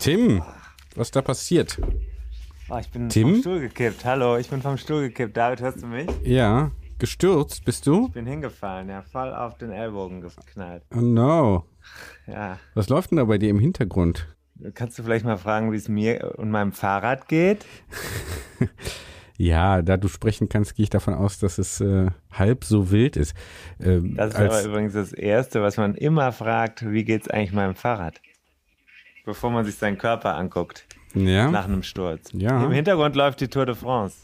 Tim, was ist da passiert? Oh, ich bin Tim? vom Stuhl gekippt. Hallo, ich bin vom Stuhl gekippt. David, hörst du mich? Ja, gestürzt bist du? Ich bin hingefallen, ja, voll auf den Ellbogen geknallt. Oh no. Ja. Was läuft denn da bei dir im Hintergrund? Kannst du vielleicht mal fragen, wie es mir und meinem Fahrrad geht? Ja, da du sprechen kannst, gehe ich davon aus, dass es äh, halb so wild ist. Ähm, Das ist aber übrigens das Erste, was man immer fragt, wie geht's eigentlich meinem Fahrrad? Bevor man sich seinen Körper anguckt, ja, nach einem Sturz. Ja. Im Hintergrund läuft die Tour de France.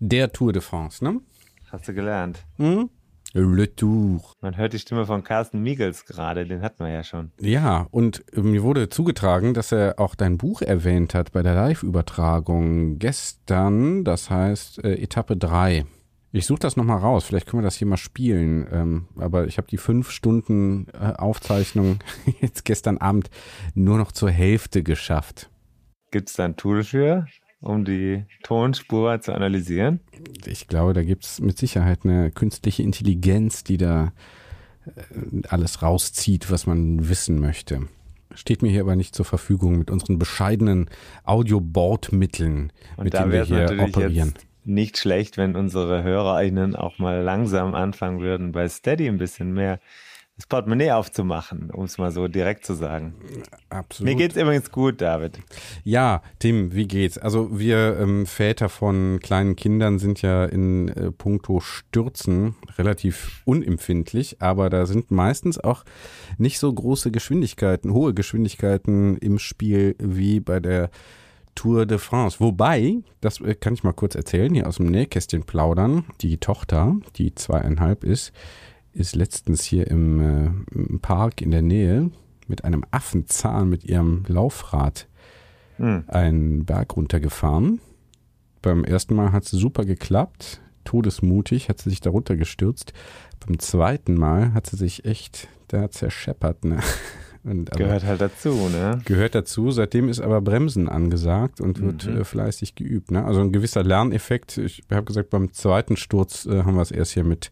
der Tour de France, ne? Hast du gelernt. Le Tour. Man hört die Stimme von Carsten Miegels gerade, den hatten wir ja schon. Ja, und äh, mir wurde zugetragen, dass er auch dein Buch erwähnt hat bei der Live-Übertragung gestern, das heißt äh, Etappe 3. Ich suche das nochmal raus, vielleicht können wir das hier mal spielen, ähm, aber ich habe die fünf Stunden äh, Aufzeichnung jetzt gestern Abend nur noch zur Hälfte geschafft. Gibt's da ein Tool für, um die Tonspur zu analysieren? Ich glaube, da gibt es mit Sicherheit eine künstliche Intelligenz, die da äh, alles rauszieht, was man wissen möchte. Steht mir hier aber nicht zur Verfügung mit unseren bescheidenen Audio-Bordmitteln, Und mit denen wir es hier operieren. jetzt nicht schlecht, wenn unsere HörerInnen auch mal langsam anfangen würden, bei Steady ein bisschen mehr das Portemonnaie aufzumachen, um es mal so direkt zu sagen. Absolut. Mir geht's übrigens gut, David. Ja, Tim, wie geht's? Also wir ähm, Väter von kleinen Kindern sind ja in äh, puncto Stürzen relativ unempfindlich, aber da sind meistens auch nicht so große Geschwindigkeiten, hohe Geschwindigkeiten im Spiel wie bei der Tour de France. Wobei, das äh, kann ich mal kurz erzählen, hier aus dem Nähkästchen plaudern, die Tochter, die zweieinhalb ist, ist letztens hier im, äh, im Park in der Nähe mit einem Affenzahn mit ihrem Laufrad einen Berg runtergefahren. Beim ersten Mal hat es super geklappt, todesmutig hat sie sich da runtergestürzt. Beim zweiten Mal hat sie sich echt da zerscheppert. Ne? Und, Gehört halt dazu, ne? gehört dazu. Seitdem ist aber Bremsen angesagt und wird Mhm. äh, fleißig geübt. Ne? Also ein gewisser Lerneffekt. Ich habe gesagt, beim zweiten Sturz äh, haben wir es erst hier mit,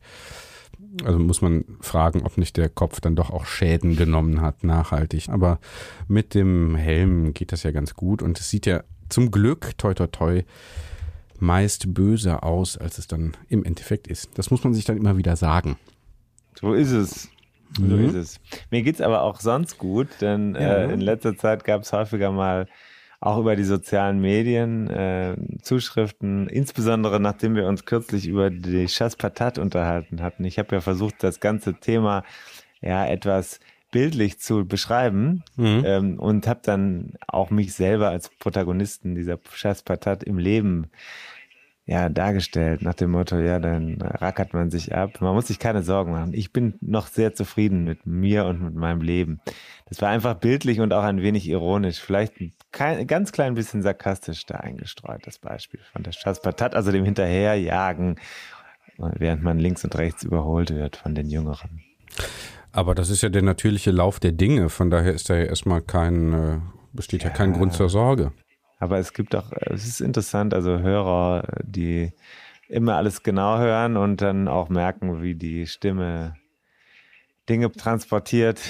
also muss man fragen, ob nicht der Kopf dann doch auch Schäden genommen hat, nachhaltig. Aber mit dem Helm geht das ja ganz gut und es sieht ja zum Glück, toi toi toi, meist böser aus, als es dann im Endeffekt ist. Das muss man sich dann immer wieder sagen. So ist es. So Mhm. ist es. Mir geht's aber auch sonst gut, denn äh, in letzter Zeit gab es häufiger mal auch über die sozialen Medien äh, Zuschriften, insbesondere nachdem wir uns kürzlich über die Chasse Patate unterhalten hatten. Ich habe ja versucht, das ganze Thema ja etwas bildlich zu beschreiben ähm, und habe dann auch mich selber als Protagonisten dieser Chasse Patate im Leben ja, dargestellt, nach dem Motto, ja, dann rackert man sich ab. Man muss sich keine Sorgen machen. Ich bin noch sehr zufrieden mit mir und mit meinem Leben. Das war einfach bildlich und auch ein wenig ironisch. Vielleicht ein kein, ganz klein bisschen sarkastisch da eingestreut, das Beispiel von der Chasse Patate, also dem Hinterherjagen, während man links und rechts überholt wird von den Jüngeren. Aber das ist ja der natürliche Lauf der Dinge. Von daher ist da ja erstmal kein, äh, besteht ja, kein Grund zur Sorge. Aber es gibt auch, es ist interessant, also Hörer, die immer alles genau hören und dann auch merken, wie die Stimme Dinge transportiert,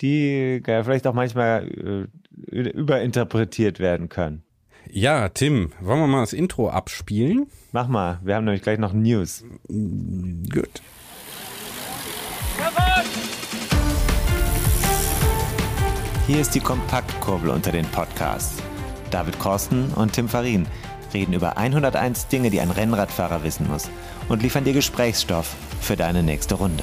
die vielleicht auch manchmal äh, überinterpretiert werden können. Ja, Tim, wollen wir mal das Intro abspielen? Mach mal, wir haben nämlich gleich noch News. Gut. Hier ist die Kompaktkurbel unter den Podcasts. David Korsten und Tim Farin reden über 101 Dinge, die ein Rennradfahrer wissen muss und liefern dir Gesprächsstoff für deine nächste Runde.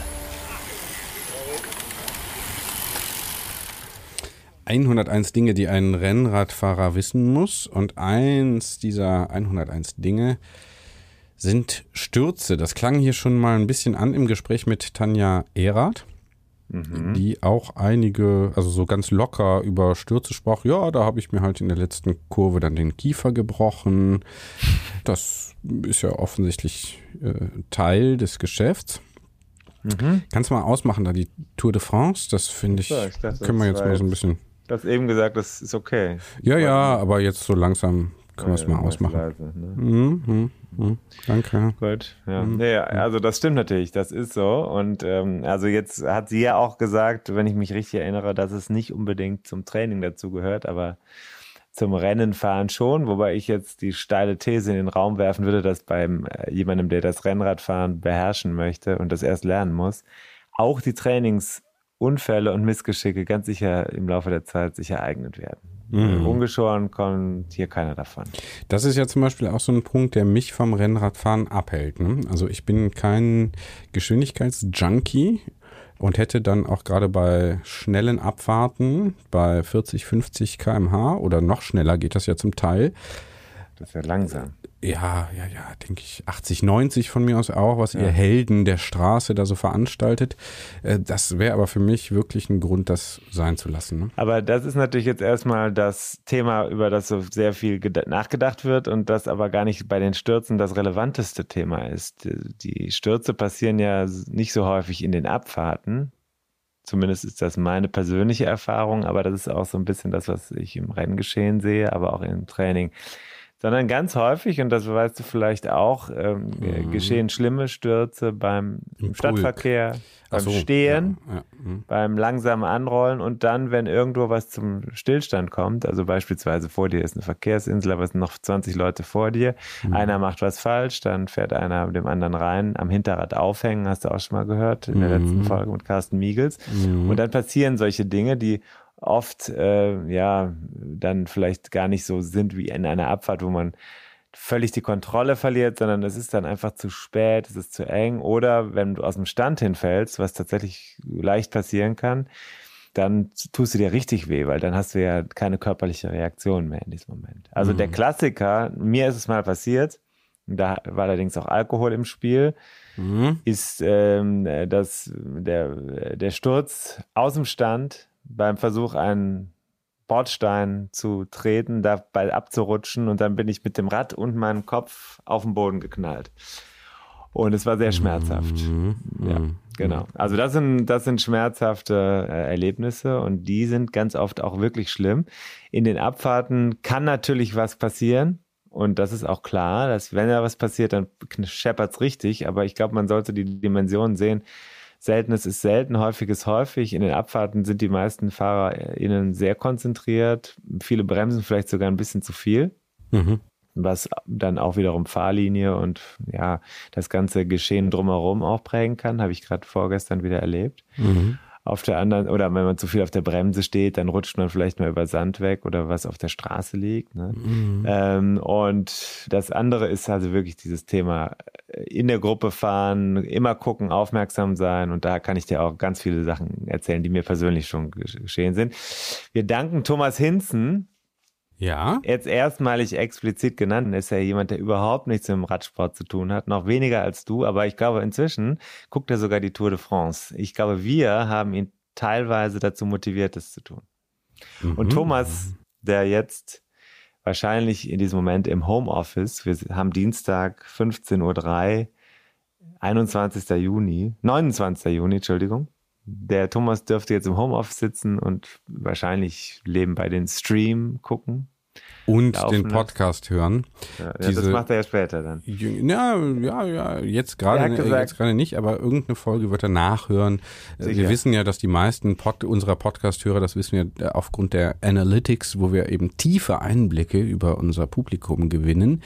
101 Dinge, die ein Rennradfahrer wissen muss. Und eins dieser 101 Dinge sind Stürze. Das klang hier schon mal ein bisschen an im Gespräch mit Tanja Erath, mhm. die auch einige, also so ganz locker über Stürze sprach. Ja, da habe ich mir halt in der letzten Kurve dann den Kiefer gebrochen. Das ist ja offensichtlich äh, Teil des Geschäfts. Mhm. Kannst du mal ausmachen, da die Tour de France, das finde ich, ja, ich dachte, können wir jetzt mal so ein bisschen. Du hast eben gesagt, das ist okay. Ja, ja, aber jetzt so langsam können wir es ja, mal ausmachen. Leise, ne? mhm, mhm, mhm. Danke. Gut, ja. Mhm. Nee, also das stimmt natürlich, das ist so. Und ähm, also jetzt hat sie ja auch gesagt, wenn ich mich richtig erinnere, dass es nicht unbedingt zum Training dazu gehört, aber zum Rennenfahren schon, wobei ich jetzt die steile These in den Raum werfen würde, dass beim äh, jemandem, der das Rennradfahren beherrschen möchte und das erst lernen muss, auch die Trainingsunfälle und Missgeschicke ganz sicher im Laufe der Zeit sich ereignet werden. Mhm. Ungeschoren kommt hier keiner davon. Das ist ja zum Beispiel auch so ein Punkt, der mich vom Rennradfahren abhält. Ne? Also ich bin kein Geschwindigkeitsjunkie und hätte dann auch gerade bei schnellen Abfahrten bei 40, 50 km/h oder noch schneller geht das ja zum Teil. Das ist ja langsam ja, ja, ja, denke ich, 80, 90 von mir aus auch, was ja. ihr Helden der Straße da so veranstaltet. Äh, das wäre aber für mich wirklich ein Grund, das sein zu lassen. Ne? Aber das ist natürlich jetzt erstmal das Thema, über das so sehr viel nachgedacht wird und das aber gar nicht bei den Stürzen das relevanteste Thema ist. Die Stürze passieren ja nicht so häufig in den Abfahrten. Zumindest ist das meine persönliche Erfahrung, aber das ist auch so ein bisschen das, was ich im Renngeschehen sehe, aber auch im Training sondern ganz häufig, und das weißt du vielleicht auch, ähm, mhm. geschehen schlimme Stürze beim Im Stadtverkehr, beim so, Stehen, ja, ja. Mhm. beim langsamen Anrollen und dann, wenn irgendwo was zum Stillstand kommt, also beispielsweise vor dir ist eine Verkehrsinsel, aber es sind noch 20 Leute vor dir, mhm. einer macht was falsch, dann fährt einer dem anderen rein, am Hinterrad aufhängen, hast du auch schon mal gehört, in der letzten mhm. Folge mit Carsten Miegels. Mhm. Und dann passieren solche Dinge, die oft äh, ja dann vielleicht gar nicht so sind wie in einer Abfahrt, wo man völlig die Kontrolle verliert, sondern es ist dann einfach zu spät, es ist zu eng oder wenn du aus dem Stand hinfällst, was tatsächlich leicht passieren kann, dann tust du dir richtig weh, weil dann hast du ja keine körperliche Reaktion mehr in diesem Moment. Also mhm. der Klassiker, mir ist es mal passiert, da war allerdings auch Alkohol im Spiel, mhm. ist ähm, dass der, der Sturz aus dem Stand beim Versuch, einen Bordstein zu treten, dabei abzurutschen und dann bin ich mit dem Rad und meinem Kopf auf den Boden geknallt. Und es war sehr schmerzhaft. Mhm. Ja, mhm. genau. Also das sind, das sind schmerzhafte äh, Erlebnisse und die sind ganz oft auch wirklich schlimm. In den Abfahrten kann natürlich was passieren. Und das ist auch klar, dass wenn da was passiert, dann scheppert es richtig. Aber ich glaube, man sollte die Dimension sehen Seltenes ist selten, häufiges häufig. In den Abfahrten sind die meisten FahrerInnen sehr konzentriert. Viele bremsen vielleicht sogar ein bisschen zu viel. Mhm. Was dann auch wiederum Fahrlinie und ja, das ganze Geschehen drumherum auch prägen kann, habe ich gerade vorgestern wieder erlebt. Mhm auf der anderen, oder wenn man zu viel auf der Bremse steht, dann rutscht man vielleicht mal über Sand weg oder was auf der Straße liegt. Ne? Mhm. Ähm, und das andere ist also wirklich dieses Thema in der Gruppe fahren, immer gucken, aufmerksam sein. Und da kann ich dir auch ganz viele Sachen erzählen, die mir persönlich schon geschehen sind. Wir danken Thomas Hinzen ja. Jetzt erstmalig explizit genannt ist er jemand, der überhaupt nichts mit dem Radsport zu tun hat, noch weniger als du, aber ich glaube, inzwischen guckt er sogar die Tour de France. Ich glaube, wir haben ihn teilweise dazu motiviert, das zu tun. Mhm. Und Thomas, der jetzt wahrscheinlich in diesem Moment im Homeoffice, wir haben Dienstag 15.03 Uhr, 21. Juni, 29. Juni, Entschuldigung, der Thomas dürfte jetzt im Homeoffice sitzen und wahrscheinlich leben bei den Stream gucken. Und den Podcast hören. Ja, Diese, das macht er ja später dann. Ja, ja, ja, jetzt gerade jetzt gerade nicht, aber irgendeine Folge wird er nachhören. Sicher. Wir wissen ja, dass die meisten Pod unserer Podcast-Hörer, das wissen wir aufgrund der Analytics, wo wir eben tiefe Einblicke über unser Publikum gewinnen,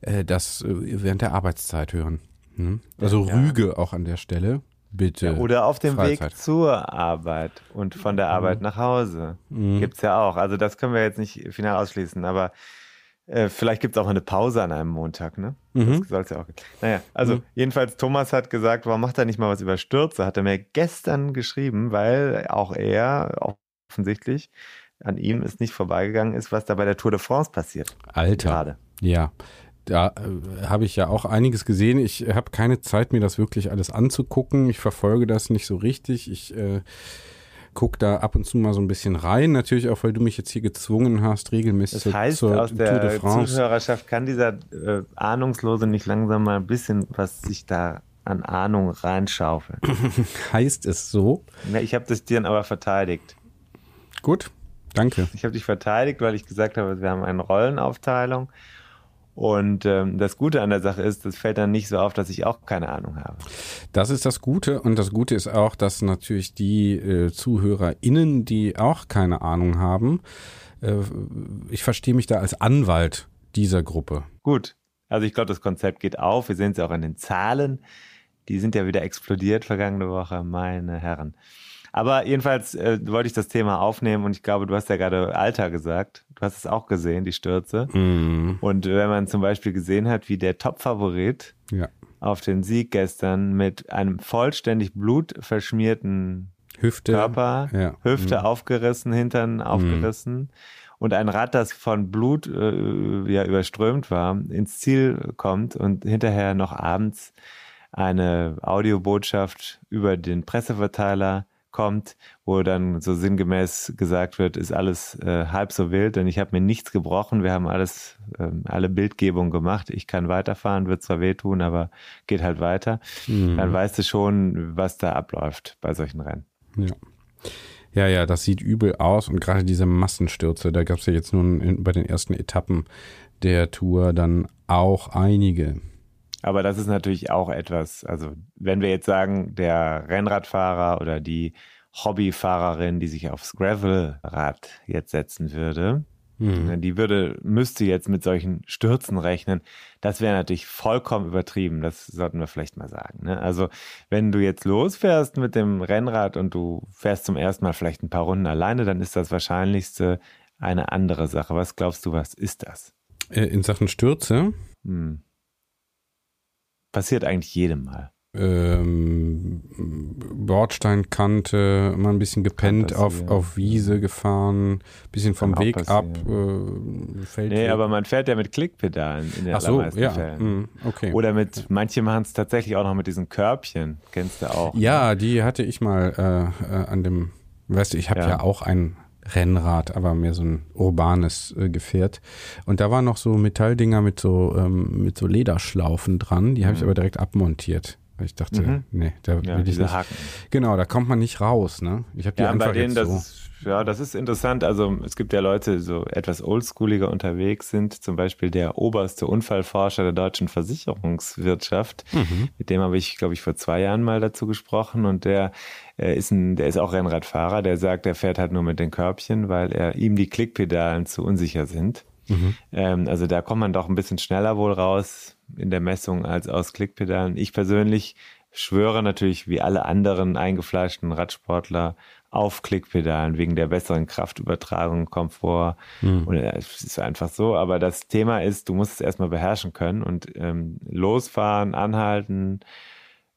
äh, das äh, während der Arbeitszeit hören. Hm? Also ja, Rüge auch an der Stelle. Bitte. Ja, oder auf dem Freizeit. Weg zur Arbeit und von der Arbeit mhm. nach Hause. Mhm. Gibt es ja auch. Also das können wir jetzt nicht final ausschließen, aber äh, vielleicht gibt es auch eine Pause an einem Montag, ne? Mhm. Das soll es ja auch geben. Naja, also mhm. jedenfalls Thomas hat gesagt, warum macht er nicht mal was über Stürze? Hat er mir gestern geschrieben, weil auch er offensichtlich an ihm ist nicht vorbeigegangen ist, was da bei der Tour de France passiert. Alter. Gerade. Ja. Da äh, habe ich ja auch einiges gesehen. Ich habe keine Zeit, mir das wirklich alles anzugucken. Ich verfolge das nicht so richtig. Ich äh, gucke da ab und zu mal so ein bisschen rein. Natürlich auch, weil du mich jetzt hier gezwungen hast, regelmäßig das heißt, zur aus der Tour de France. Zuhörerschaft kann dieser äh, Ahnungslose nicht langsam mal ein bisschen, was sich da an Ahnung reinschaufeln. heißt es so? Ja, ich habe das dir aber verteidigt. Gut, danke. Ich habe dich verteidigt, weil ich gesagt habe, wir haben eine Rollenaufteilung und ähm, das Gute an der Sache ist, das fällt dann nicht so auf, dass ich auch keine Ahnung habe. Das ist das Gute. Und das Gute ist auch, dass natürlich die äh, ZuhörerInnen, die auch keine Ahnung haben, äh, ich verstehe mich da als Anwalt dieser Gruppe. Gut. Also ich glaube, das Konzept geht auf. Wir sehen es ja auch an den Zahlen. Die sind ja wieder explodiert vergangene Woche, meine Herren. Aber jedenfalls äh, wollte ich das Thema aufnehmen und ich glaube, du hast ja gerade Alter gesagt. Du hast es auch gesehen, die Stürze. Mm. Und wenn man zum Beispiel gesehen hat, wie der Top-Favorit ja. auf den Sieg gestern mit einem vollständig blutverschmierten Hüfte, Körper, ja. Hüfte mm. aufgerissen, Hintern aufgerissen. Mm und ein Rad, das von Blut äh, ja überströmt war, ins Ziel kommt und hinterher noch abends eine Audiobotschaft über den Presseverteiler kommt, wo dann so sinngemäß gesagt wird, ist alles äh, halb so wild, denn ich habe mir nichts gebrochen, wir haben alles, äh, alle Bildgebung gemacht, ich kann weiterfahren, wird zwar wehtun, aber geht halt weiter. Mhm. Dann weißt du schon, was da abläuft bei solchen Rennen. Ja. Ja, ja, das sieht übel aus und gerade diese Massenstürze, da gab es ja jetzt nun in, bei den ersten Etappen der Tour dann auch einige. Aber das ist natürlich auch etwas, also wenn wir jetzt sagen, der Rennradfahrer oder die Hobbyfahrerin, die sich aufs Gravelrad jetzt setzen würde, mhm. die würde, müsste jetzt mit solchen Stürzen rechnen. Das wäre natürlich vollkommen übertrieben. Das sollten wir vielleicht mal sagen. Ne? Also, wenn du jetzt losfährst mit dem Rennrad und du fährst zum ersten Mal vielleicht ein paar Runden alleine, dann ist das Wahrscheinlichste eine andere Sache. Was glaubst du, was ist das? Äh, in Sachen Stürze? Hm. Passiert eigentlich jedem Mal. Ähm, Bordsteinkante, mal ein bisschen gepennt, auf, auf Wiese gefahren, bisschen vom Weg ab. Äh, fällt nee, aber man fährt ja mit Klickpedalen in den Ach so, ja. Fällen. Mm, okay. Oder mit, manche machen es tatsächlich auch noch mit diesen Körbchen, kennst du auch. Ja, ne? die hatte ich mal äh, äh an dem, weißt du, ich habe ja. ja auch ein Rennrad, aber mehr so ein urbanes äh, Gefährt. Und da waren noch so Metalldinger mit so, ähm, mit so Lederschlaufen dran, die habe ich mhm. aber direkt abmontiert. Ich dachte, mhm. nee, da ja, will ich nicht. Haken. Genau, da kommt man nicht raus, ne? Ich habe die ja, einfach bei denen, jetzt so. Ist, ja, das ist interessant. Also es gibt ja Leute, die so etwas oldschooliger unterwegs sind. Zum Beispiel der oberste Unfallforscher der deutschen Versicherungswirtschaft. Mhm. Mit dem habe ich, glaube ich, vor zwei Jahren mal dazu gesprochen. Und der äh, ist ein, der ist auch Rennradfahrer. Der sagt, er fährt halt nur mit den Körbchen, weil er ihm die Klickpedalen zu unsicher sind. Mhm. Ähm, also da kommt man doch ein bisschen schneller wohl raus in der Messung als aus Klickpedalen. Ich persönlich schwöre natürlich wie alle anderen eingefleischten Radsportler auf Klickpedalen wegen der besseren Kraftübertragung, Komfort. Mhm. Und es ist einfach so. Aber das Thema ist, du musst es erstmal beherrschen können und ähm, losfahren, anhalten, äh,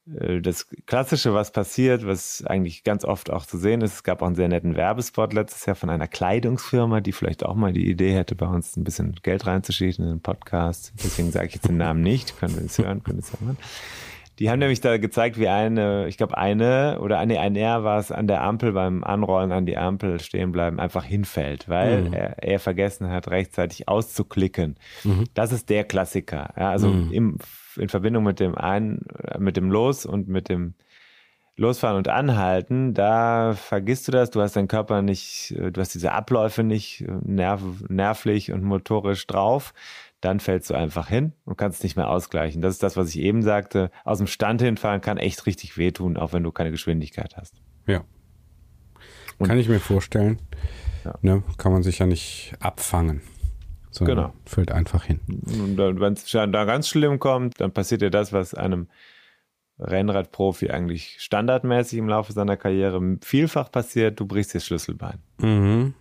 das Klassische, was passiert, was eigentlich ganz oft auch zu sehen ist, es gab auch einen sehr netten Werbespot letztes Jahr von einer Kleidungsfirma, die vielleicht auch mal die Idee hätte, bei uns ein bisschen Geld reinzuschieben in den Podcast. Deswegen sage ich jetzt den Namen nicht, können wir es hören, können es hören. Die haben nämlich da gezeigt, wie eine, ich glaube eine oder eine, ein R war es an der Ampel beim Anrollen an die Ampel stehen bleiben, einfach hinfällt, weil mhm. er, er, vergessen hat, rechtzeitig auszuklicken. Mhm. Das ist der Klassiker. Ja, also mhm. im in Verbindung mit dem ein, mit dem Los und mit dem Losfahren und Anhalten, da vergisst du das, du hast deinen Körper nicht, du hast diese Abläufe nicht nerv, nervlich und motorisch drauf, dann fällst du einfach hin und kannst nicht mehr ausgleichen. Das ist das, was ich eben sagte. Aus dem Stand hinfahren kann echt richtig wehtun, auch wenn du keine Geschwindigkeit hast. Ja. Und kann ich mir vorstellen. Ja. Ne, kann man sich ja nicht abfangen sondern genau. fällt einfach hin. Und wenn es da ganz schlimm kommt, dann passiert ja das, was einem Rennradprofi eigentlich standardmäßig im Laufe seiner Karriere vielfach passiert, du brichst das Schlüsselbein. Mhm.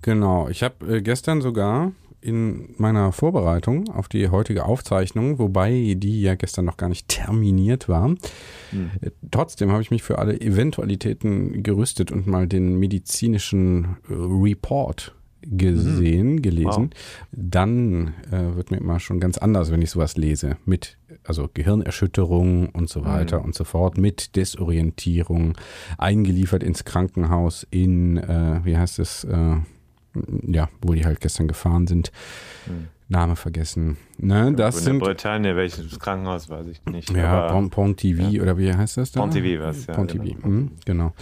Genau, ich habe äh, gestern sogar in meiner Vorbereitung auf die heutige Aufzeichnung, wobei die ja gestern noch gar nicht terminiert war, mhm. Trotzdem habe ich mich für alle Eventualitäten gerüstet und mal den medizinischen äh, Report gesehen, mhm. gelesen. Wow. Dann äh, wird mir immer schon ganz anders, wenn ich sowas lese. Mit also Gehirnerschütterung und so weiter mhm. und so fort, mit Desorientierung, eingeliefert ins Krankenhaus in, äh, wie heißt es, äh, ja, wo die halt gestern gefahren sind. Mhm. Name vergessen. Ne, das in sind, Bretagne, welches Krankenhaus weiß ich nicht. Ja, Pontivy ja. oder wie heißt das da? Pontivy was, ja. Pontivy, genau. Mhm, genau.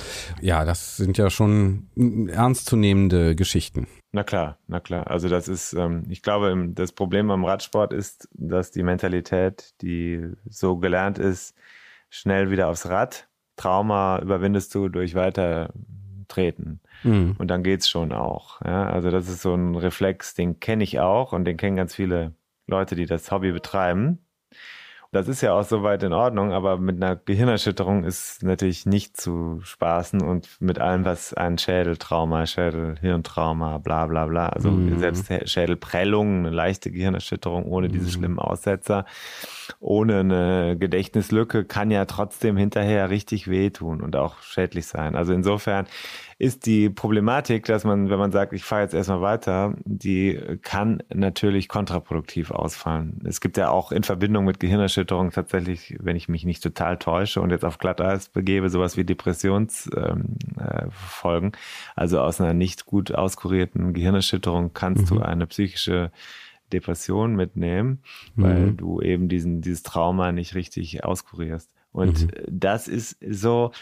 Ja, das sind ja schon ernstzunehmende Geschichten. Na klar, na klar. Also das ist, ähm, ich glaube, das Problem am Radsport ist, dass die Mentalität, die so gelernt ist, schnell wieder aufs Rad, Trauma überwindest du durch Weitertreten. Mhm. Und dann geht's schon auch. Ja? Also das ist so ein Reflex, den kenne ich auch und den kennen ganz viele Leute, die das Hobby betreiben. Das ist ja auch soweit in Ordnung, aber mit einer Gehirnerschütterung ist natürlich nicht zu spaßen und mit allem, was ein Schädeltrauma, Schädelhirntrauma, bla bla bla, also mhm. selbst Schädelprellung, eine leichte Gehirnerschütterung ohne diese mhm. schlimmen Aussetzer, ohne eine Gedächtnislücke kann ja trotzdem hinterher richtig wehtun und auch schädlich sein. Also insofern ist die Problematik, dass man, wenn man sagt, ich fahre jetzt erstmal weiter, die kann natürlich kontraproduktiv ausfallen. Es gibt ja auch in Verbindung mit Gehirnerschütterung tatsächlich, wenn ich mich nicht total täusche und jetzt auf Glatteis begebe, sowas wie Depressionsfolgen. Ähm, äh, also aus einer nicht gut auskurierten Gehirnerschütterung kannst mhm. du eine psychische Depression mitnehmen, weil mhm. du eben diesen, dieses Trauma nicht richtig auskurierst. Und mhm. das ist so,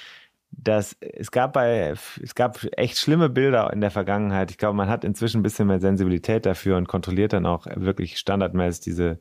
dass es gab bei, es gab echt schlimme Bilder in der Vergangenheit. Ich glaube, man hat inzwischen ein bisschen mehr Sensibilität dafür und kontrolliert dann auch wirklich standardmäßig diese,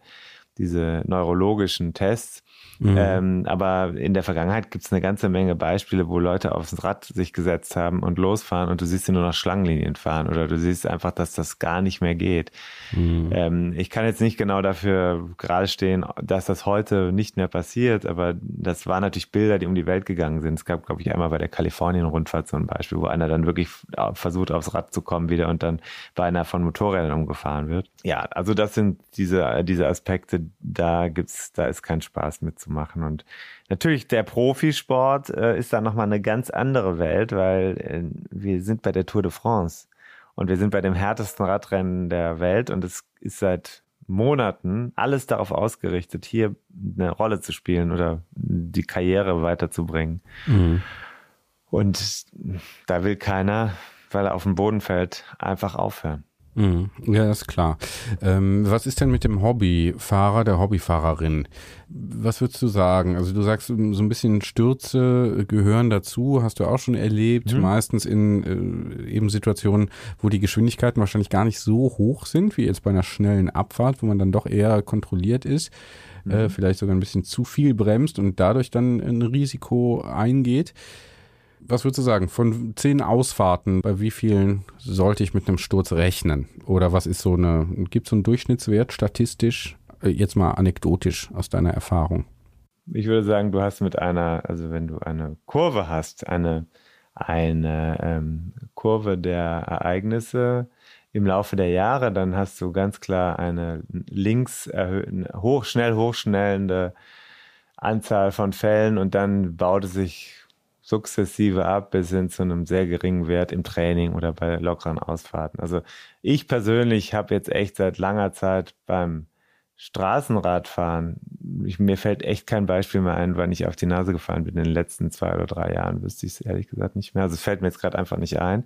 diese neurologischen Tests. Mhm. Ähm, aber in der Vergangenheit gibt es eine ganze Menge Beispiele, wo Leute aufs Rad sich gesetzt haben und losfahren und du siehst sie nur noch Schlangenlinien fahren oder du siehst einfach, dass das gar nicht mehr geht. Mhm. Ähm, ich kann jetzt nicht genau dafür gerade stehen, dass das heute nicht mehr passiert, aber das waren natürlich Bilder, die um die Welt gegangen sind. Es gab, glaube ich, einmal bei der Kalifornien-Rundfahrt so ein Beispiel, wo einer dann wirklich versucht, aufs Rad zu kommen wieder und dann bei einer von Motorrädern umgefahren wird. Ja, also das sind diese, diese Aspekte, da gibt's, da ist kein Spaß mit zu machen. Und natürlich der Profisport äh, ist dann nochmal eine ganz andere Welt, weil äh, wir sind bei der Tour de France und wir sind bei dem härtesten Radrennen der Welt und es ist seit Monaten alles darauf ausgerichtet, hier eine Rolle zu spielen oder die Karriere weiterzubringen. Mhm. Und da will keiner, weil er auf den Boden fällt, einfach aufhören. Mhm. Ja, ist klar. Ähm, was ist denn mit dem Hobbyfahrer, der Hobbyfahrerin? Was würdest du sagen? Also du sagst, so ein bisschen Stürze gehören dazu, hast du auch schon erlebt, mhm. meistens in äh, eben Situationen, wo die Geschwindigkeiten wahrscheinlich gar nicht so hoch sind, wie jetzt bei einer schnellen Abfahrt, wo man dann doch eher kontrolliert ist, äh, mhm. äh, vielleicht sogar ein bisschen zu viel bremst und dadurch dann ein Risiko eingeht. Was würdest du sagen? Von zehn Ausfahrten, bei wie vielen sollte ich mit einem Sturz rechnen? Oder was ist so eine, gibt es so einen Durchschnittswert statistisch, äh, jetzt mal anekdotisch aus deiner Erfahrung? Ich würde sagen, du hast mit einer, also wenn du eine Kurve hast, eine, eine ähm, Kurve der Ereignisse im Laufe der Jahre, dann hast du ganz klar eine links hoch, schnell hochschnellende Anzahl von Fällen und dann baut es sich sukzessive ab bis hin zu einem sehr geringen Wert im Training oder bei lockeren Ausfahrten. Also ich persönlich habe jetzt echt seit langer Zeit beim Straßenradfahren, ich, mir fällt echt kein Beispiel mehr ein, wann ich auf die Nase gefallen bin in den letzten zwei oder drei Jahren, wüsste ich es ehrlich gesagt nicht mehr. Also es fällt mir jetzt gerade einfach nicht ein.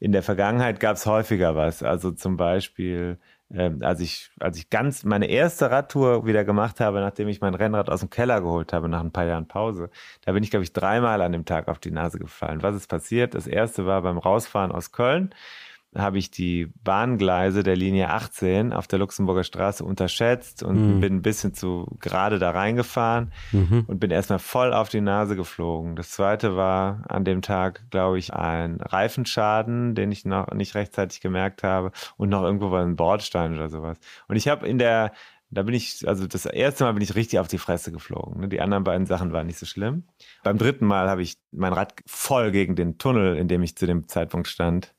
In der Vergangenheit gab es häufiger was. Also zum Beispiel ähm, als ich, als ich ganz meine erste Radtour wieder gemacht habe, nachdem ich mein Rennrad aus dem Keller geholt habe, nach ein paar Jahren Pause, da bin ich, glaube ich, dreimal an dem Tag auf die Nase gefallen. Was ist passiert? Das erste war beim Rausfahren aus Köln habe ich die Bahngleise der Linie 18 auf der Luxemburger Straße unterschätzt und mhm. bin ein bisschen zu gerade da reingefahren mhm. und bin erstmal voll auf die Nase geflogen. Das zweite war an dem Tag, glaube ich, ein Reifenschaden, den ich noch nicht rechtzeitig gemerkt habe und noch irgendwo war ein Bordstein oder sowas. Und ich habe in der da bin ich, also das erste Mal bin ich richtig auf die Fresse geflogen. Ne? Die anderen beiden Sachen waren nicht so schlimm. Beim dritten Mal habe ich mein Rad voll gegen den Tunnel, in dem ich zu dem Zeitpunkt stand,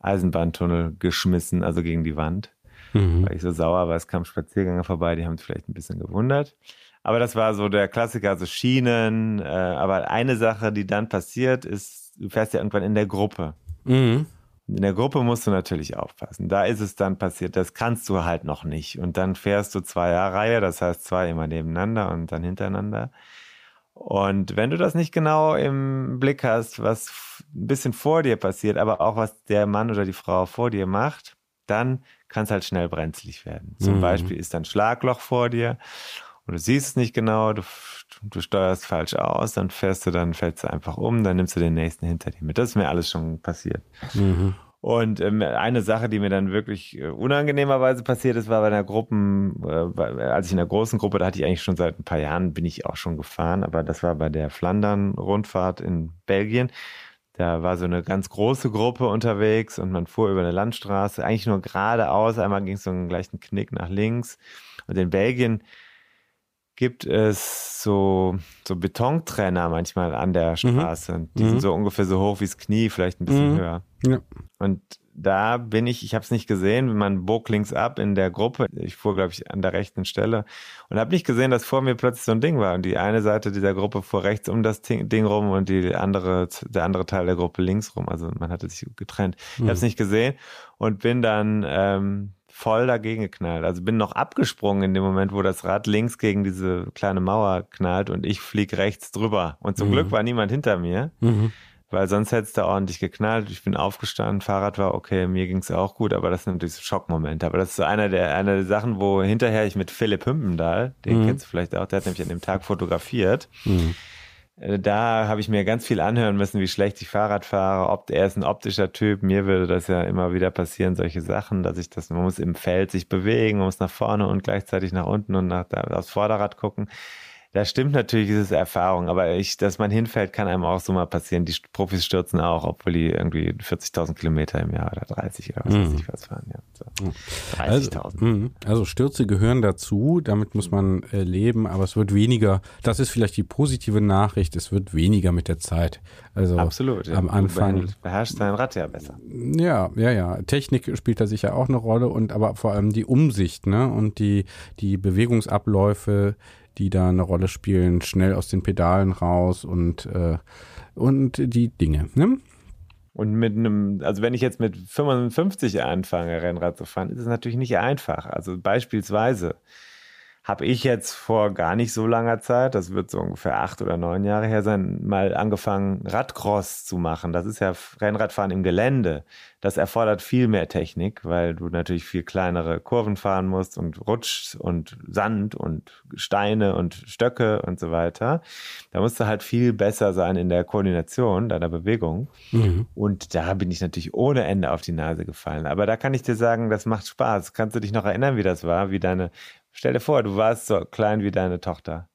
Eisenbahntunnel geschmissen, also gegen die Wand. Mhm. Weil ich so sauer war, es kamen Spaziergänger vorbei, die haben es vielleicht ein bisschen gewundert. Aber das war so der Klassiker, also Schienen. Äh, aber eine Sache, die dann passiert, ist, du fährst ja irgendwann in der Gruppe. Mhm. in der Gruppe musst du natürlich aufpassen. Da ist es dann passiert, das kannst du halt noch nicht. Und dann fährst du zwei Reihe, das heißt zwei immer nebeneinander und dann hintereinander. Und wenn du das nicht genau im Blick hast, was ein bisschen vor dir passiert, aber auch was der Mann oder die Frau vor dir macht, dann kann es halt schnell brenzlig werden. Zum mhm. Beispiel ist ein Schlagloch vor dir und du siehst es nicht genau, du, du steuerst falsch aus, dann fährst du, dann fällst du einfach um, dann nimmst du den nächsten hinter dir mit. Das ist mir alles schon passiert. Mhm. Und ähm, eine Sache, die mir dann wirklich äh, unangenehmerweise passiert ist, war bei einer Gruppen, äh, als ich in der großen Gruppe, da hatte ich eigentlich schon seit ein paar Jahren, bin ich auch schon gefahren, aber das war bei der Flandern-Rundfahrt in Belgien. Da war so eine ganz große Gruppe unterwegs und man fuhr über eine Landstraße, eigentlich nur geradeaus, einmal ging es so einen gleichen Knick nach links. Und in Belgien gibt es so, so Betontrenner manchmal an der mhm. Straße. Mhm. Die sind mhm. so ungefähr so hoch wie das Knie, vielleicht ein bisschen mhm. höher. Ja. Und da bin ich, ich habe es nicht gesehen, man bog links ab in der Gruppe. Ich fuhr, glaube ich, an der rechten Stelle und habe nicht gesehen, dass vor mir plötzlich so ein Ding war. Und die eine Seite dieser Gruppe fuhr rechts um das Ding rum und die andere, der andere Teil der Gruppe links rum. Also man hatte sich getrennt. Ich habe es nicht gesehen und bin dann ähm, voll dagegen geknallt. Also bin noch abgesprungen in dem Moment, wo das Rad links gegen diese kleine Mauer knallt und ich flieg rechts drüber. Und zum mhm. Glück war niemand hinter mir, mhm. weil sonst hätte es da ordentlich geknallt. Ich bin aufgestanden, Fahrrad war okay, mir ging es auch gut, aber das sind natürlich so Schockmomente. Aber das ist so einer der, einer der Sachen, wo hinterher ich mit Philipp Hümpendahl, den mhm. kennst du vielleicht auch, der hat nämlich an dem Tag fotografiert. Äh, da habe ich mir ganz viel anhören müssen, wie schlecht ich Fahrrad fahre, ob er ist ein optischer Typ. Mir würde das ja immer wieder passieren, solche Sachen, dass ich das, man muss im Feld sich bewegen, man muss nach vorne und gleichzeitig nach unten und nach, aufs Vorderrad gucken. Das stimmt natürlich, ist es Erfahrung, aber ich, dass man hinfällt, kann einem auch so mal passieren. Die Profis stürzen auch, obwohl die irgendwie 40.000 Kilometer im Jahr oder 30 oder was mhm. weiß ich was fahren. Ja, so. 30.000. Also, mhm. also, Stürze gehören dazu, damit muss man äh, leben, aber es wird weniger, das ist vielleicht die positive Nachricht, es wird weniger mit der Zeit. Also Absolut, ja. am Anfang. Du beherrschst dein Rad ja besser. Ja, ja, ja. Technik spielt da sicher auch eine Rolle und aber vor allem die Umsicht, ne? Und die, die Bewegungsabläufe, die da eine Rolle spielen, schnell aus den Pedalen raus und, äh, und die Dinge. Ne? Und mit einem, also wenn ich jetzt mit 55 anfange, Rennrad zu fahren, ist es natürlich nicht einfach. Also beispielsweise habe ich jetzt vor gar nicht so langer Zeit, das wird so ungefähr acht oder neun Jahre her sein, mal angefangen, Radcross zu machen. Das ist ja Rennradfahren im Gelände. Das erfordert viel mehr Technik, weil du natürlich viel kleinere Kurven fahren musst und Rutsch und Sand und Steine und Stöcke und so weiter. Da musst du halt viel besser sein in der Koordination deiner Bewegung. Mhm. Und da bin ich natürlich ohne Ende auf die Nase gefallen. Aber da kann ich dir sagen, das macht Spaß. Kannst du dich noch erinnern, wie das war, wie deine Stell dir vor, du warst so klein wie deine Tochter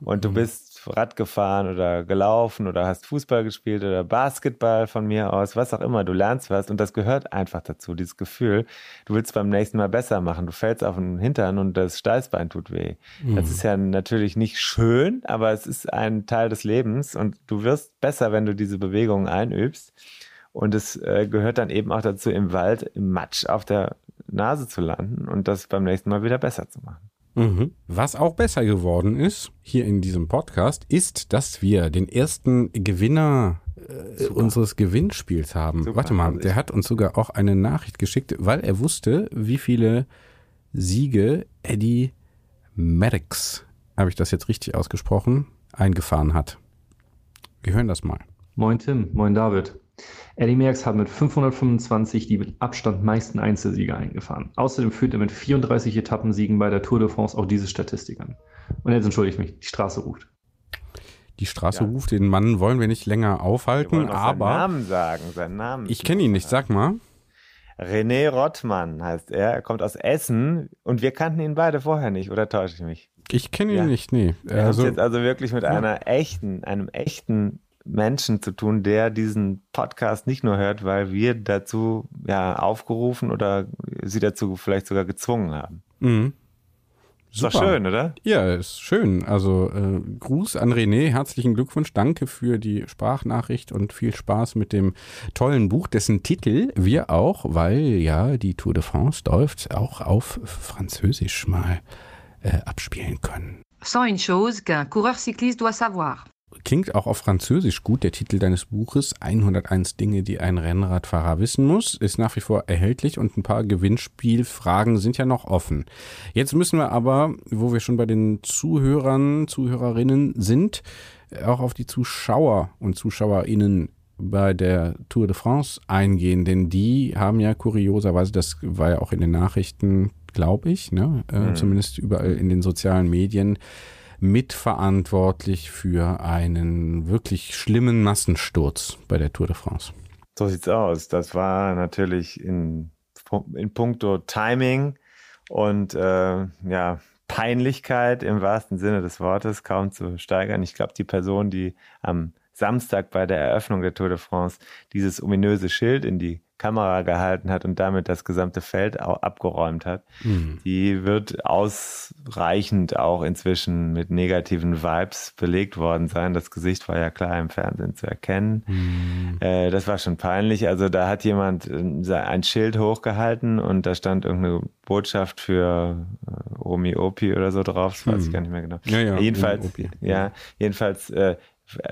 und du mhm. bist Rad gefahren oder gelaufen oder hast Fußball gespielt oder Basketball von mir aus, was auch immer. Du lernst was und das gehört einfach dazu, dieses Gefühl. Du willst beim nächsten Mal besser machen. Du fällst auf den Hintern und das Steißbein tut weh. Mhm. Das ist ja natürlich nicht schön, aber es ist ein Teil des Lebens und du wirst besser, wenn du diese Bewegungen einübst. Und es äh, gehört dann eben auch dazu, im Wald, im Matsch auf der Nase zu landen und das beim nächsten Mal wieder besser zu machen. Mhm. Was auch besser geworden ist, hier in diesem Podcast, ist, dass wir den ersten Gewinner äh, unseres Gewinnspiels haben. Super. Warte mal, der hat uns sogar auch eine Nachricht geschickt, weil er wusste, wie viele Siege Eddie Maddox, habe ich das jetzt richtig ausgesprochen, eingefahren hat. Wir hören das mal. Moin Tim, moin David. Eddie Merckx hat mit 525 die mit Abstand meisten Einzelsiege eingefahren. Außerdem führt er mit 34 Etappensiegen bei der Tour de France auch diese Statistik an. Und jetzt entschuldige ich mich, die Straße ruft. Die Straße ja. ruft, den Mann wollen wir nicht länger aufhalten, aber. Seinen Namen sagen, seinen Namen. Ich kenne ihn nicht, sag mal. René Rottmann heißt er. Er kommt aus Essen und wir kannten ihn beide vorher nicht, oder täusche ich mich? Ich kenne ihn ja. nicht, nee. Wir also, jetzt also wirklich mit ja. einer echten, einem echten Menschen zu tun, der diesen Podcast nicht nur hört, weil wir dazu ja aufgerufen oder sie dazu vielleicht sogar gezwungen haben. Mhm. Ist doch schön, oder? Ja, ist schön. Also äh, Gruß an René, herzlichen Glückwunsch, danke für die Sprachnachricht und viel Spaß mit dem tollen Buch, dessen Titel wir auch, weil ja die Tour de France läuft, auch auf Französisch mal äh, abspielen können. Sans une chose qu'un coureur cycliste doit savoir. Klingt auch auf Französisch gut. Der Titel deines Buches 101 Dinge, die ein Rennradfahrer wissen muss, ist nach wie vor erhältlich und ein paar Gewinnspielfragen sind ja noch offen. Jetzt müssen wir aber, wo wir schon bei den Zuhörern, Zuhörerinnen sind, auch auf die Zuschauer und Zuschauerinnen bei der Tour de France eingehen, denn die haben ja kurioserweise, das war ja auch in den Nachrichten, glaube ich, ne, äh, mhm. zumindest überall in den sozialen Medien, mitverantwortlich für einen wirklich schlimmen Massensturz bei der Tour de France. So sieht's aus. Das war natürlich in, in puncto Timing und äh, ja, Peinlichkeit im wahrsten Sinne des Wortes kaum zu steigern. Ich glaube, die Person, die am Samstag bei der Eröffnung der Tour de France dieses ominöse Schild in die Kamera gehalten hat und damit das gesamte Feld auch abgeräumt hat, mhm. die wird ausreichend auch inzwischen mit negativen Vibes belegt worden sein. Das Gesicht war ja klar im Fernsehen zu erkennen. Mhm. Äh, das war schon peinlich. Also da hat jemand äh, ein Schild hochgehalten und da stand irgendeine Botschaft für äh, Omi Opi oder so drauf. Das weiß mhm. ich gar nicht mehr genau. Ja, ja, jedenfalls, ja, jedenfalls äh,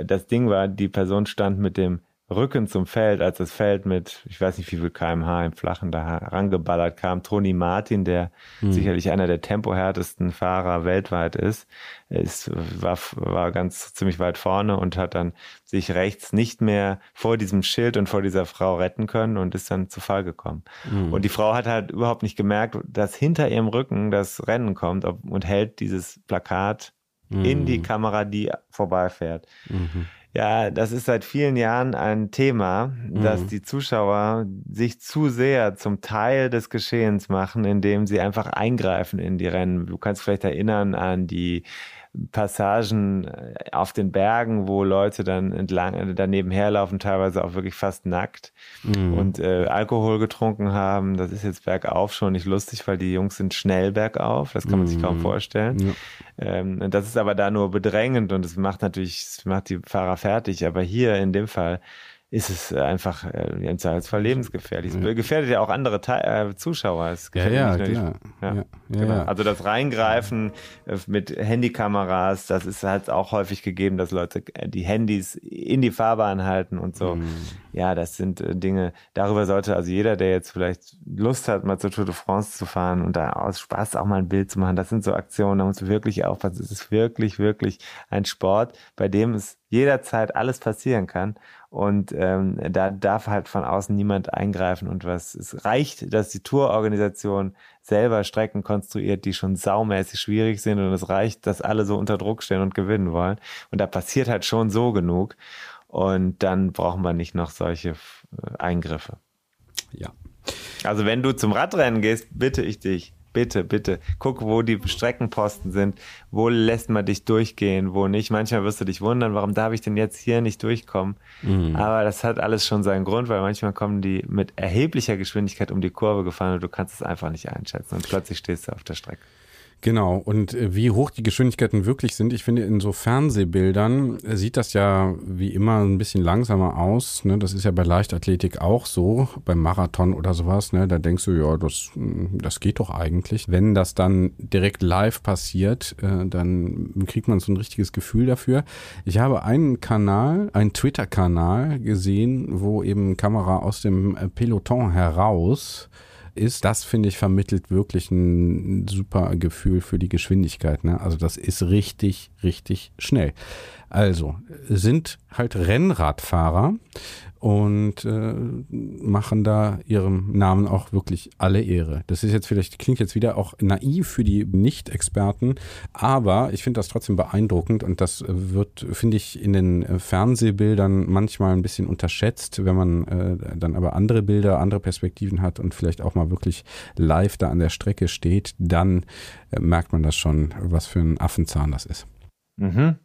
das Ding war, die Person stand mit dem Rücken zum Feld, als das Feld mit, ich weiß nicht wie viel kmh im Flachen da rangeballert kam. Toni Martin, der mhm. sicherlich einer der tempohärtesten Fahrer weltweit ist, ist war, war ganz ziemlich weit vorne und hat dann sich rechts nicht mehr vor diesem Schild und vor dieser Frau retten können und ist dann zu Fall gekommen. Mhm. Und die Frau hat halt überhaupt nicht gemerkt, dass hinter ihrem Rücken das Rennen kommt und hält dieses Plakat mhm. in die Kamera, die vorbeifährt. Mhm. Ja, das ist seit vielen Jahren ein Thema, mhm. dass die Zuschauer sich zu sehr zum Teil des Geschehens machen, indem sie einfach eingreifen in die Rennen. Du kannst vielleicht erinnern an die Passagen äh, auf den Bergen, wo Leute dann entlang äh, daneben herlaufen, teilweise auch wirklich fast nackt mhm. und äh, Alkohol getrunken haben. Das ist jetzt bergauf schon nicht lustig, weil die Jungs sind schnell bergauf. Das kann man mhm. sich kaum mhm. vorstellen. Ja. Ähm, das ist aber da nur bedrängend und es macht natürlich, es macht die Fahrer fertig. Aber hier in dem Fall ist es einfach äh, im Zweifelsfall lebensgefährlich. Es gefährdet ja auch andere Te äh, Zuschauer. Ja, ja, klar. Ja, ja, genau. ja, Also das Reingreifen äh, mit Handykameras, das ist halt auch häufig gegeben, dass Leute äh, die Handys in die Fahrbahn halten und so. Mhm. Ja, das sind äh, Dinge, darüber sollte also jeder, der jetzt vielleicht Lust hat, mal zur Tour de France zu fahren und da aus Spaß auch mal ein Bild zu machen, das sind so Aktionen, da muss man wirklich aufpassen. Es ist wirklich, wirklich ein Sport, bei dem es jederzeit alles passieren kann. Und ähm, da darf halt von außen niemand eingreifen und was. Es reicht, dass die Tourorganisation selber Strecken konstruiert, die schon saumäßig schwierig sind. Und es reicht, dass alle so unter Druck stehen und gewinnen wollen. Und da passiert halt schon so genug. Und dann brauchen wir nicht noch solche äh, Eingriffe. Ja. Also wenn du zum Radrennen gehst, bitte ich dich, bitte, bitte, guck, wo die Streckenposten sind, wo lässt man dich durchgehen, wo nicht. Manchmal wirst du dich wundern, warum darf ich denn jetzt hier nicht durchkommen? Mhm. Aber das hat alles schon seinen Grund, weil manchmal kommen die mit erheblicher Geschwindigkeit um die Kurve gefahren und du kannst es einfach nicht einschätzen und plötzlich stehst du auf der Strecke. Genau, und äh, wie hoch die Geschwindigkeiten wirklich sind, ich finde, in so Fernsehbildern äh, sieht das ja wie immer ein bisschen langsamer aus. Ne? Das ist ja bei Leichtathletik auch so, beim Marathon oder sowas. Ne? Da denkst du, ja, das, hm, das geht doch eigentlich. Wenn das dann direkt live passiert, äh, dann kriegt man so ein richtiges Gefühl dafür. Ich habe einen Kanal, einen Twitter-Kanal gesehen, wo eben Kamera aus dem Peloton heraus ist, das finde ich vermittelt wirklich ein super Gefühl für die Geschwindigkeit. Ne? Also das ist richtig, richtig schnell. Also sind halt Rennradfahrer und äh, machen da ihrem Namen auch wirklich alle Ehre. Das ist jetzt vielleicht, klingt jetzt wieder auch naiv für die Nicht-Experten, aber ich finde das trotzdem beeindruckend und das wird, finde ich, in den Fernsehbildern manchmal ein bisschen unterschätzt, wenn man äh, dann aber andere Bilder, andere Perspektiven hat und vielleicht auch mal wirklich live da an der Strecke steht, dann äh, merkt man das schon, was für ein Affenzahn das ist. Mhm.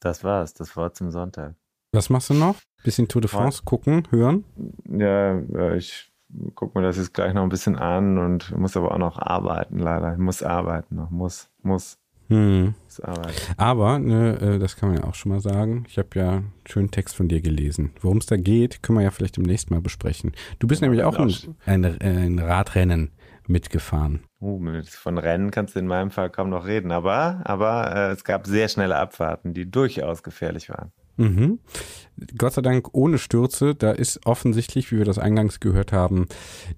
Das war's, das Wort zum Sonntag. Was machst du noch? Bisschen Tour de France gucken, hören? Ja, ich gucke mir das jetzt gleich noch ein bisschen an und muss aber auch noch arbeiten, leider. Ich muss arbeiten noch, muss, muss. Hm. Aber, ne, äh, das kann man ja auch schon mal sagen, ich habe ja einen schönen Text von dir gelesen. Worum es da geht, können wir ja vielleicht demnächst mal besprechen. Du bist ja, nämlich auch ein, ein, ein Radrennen mitgefahren. Uh, von Rennen kannst du in meinem Fall kaum noch reden, aber, aber äh, es gab sehr schnelle Abfahrten, die durchaus gefährlich waren. Mhm. Gott sei Dank ohne Stürze. Da ist offensichtlich, wie wir das eingangs gehört haben,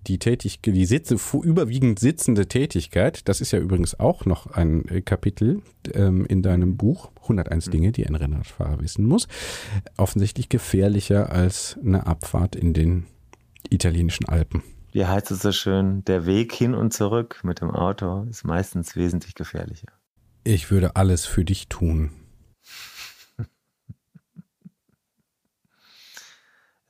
die Tätigkeit, die Sitze, überwiegend sitzende Tätigkeit. Das ist ja übrigens auch noch ein äh, Kapitel ähm, in deinem Buch 101 Dinge, die ein Rennradfahrer wissen muss. Offensichtlich gefährlicher als eine Abfahrt in den italienischen Alpen. Wie heißt es so schön? Der Weg hin und zurück mit dem Auto ist meistens wesentlich gefährlicher. Ich würde alles für dich tun.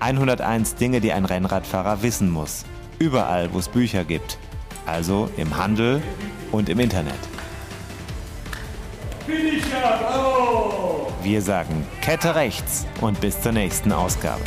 101 Dinge, die ein Rennradfahrer wissen muss. Überall, wo es Bücher gibt. Also im Handel und im Internet. Wir sagen Kette rechts und bis zur nächsten Ausgabe.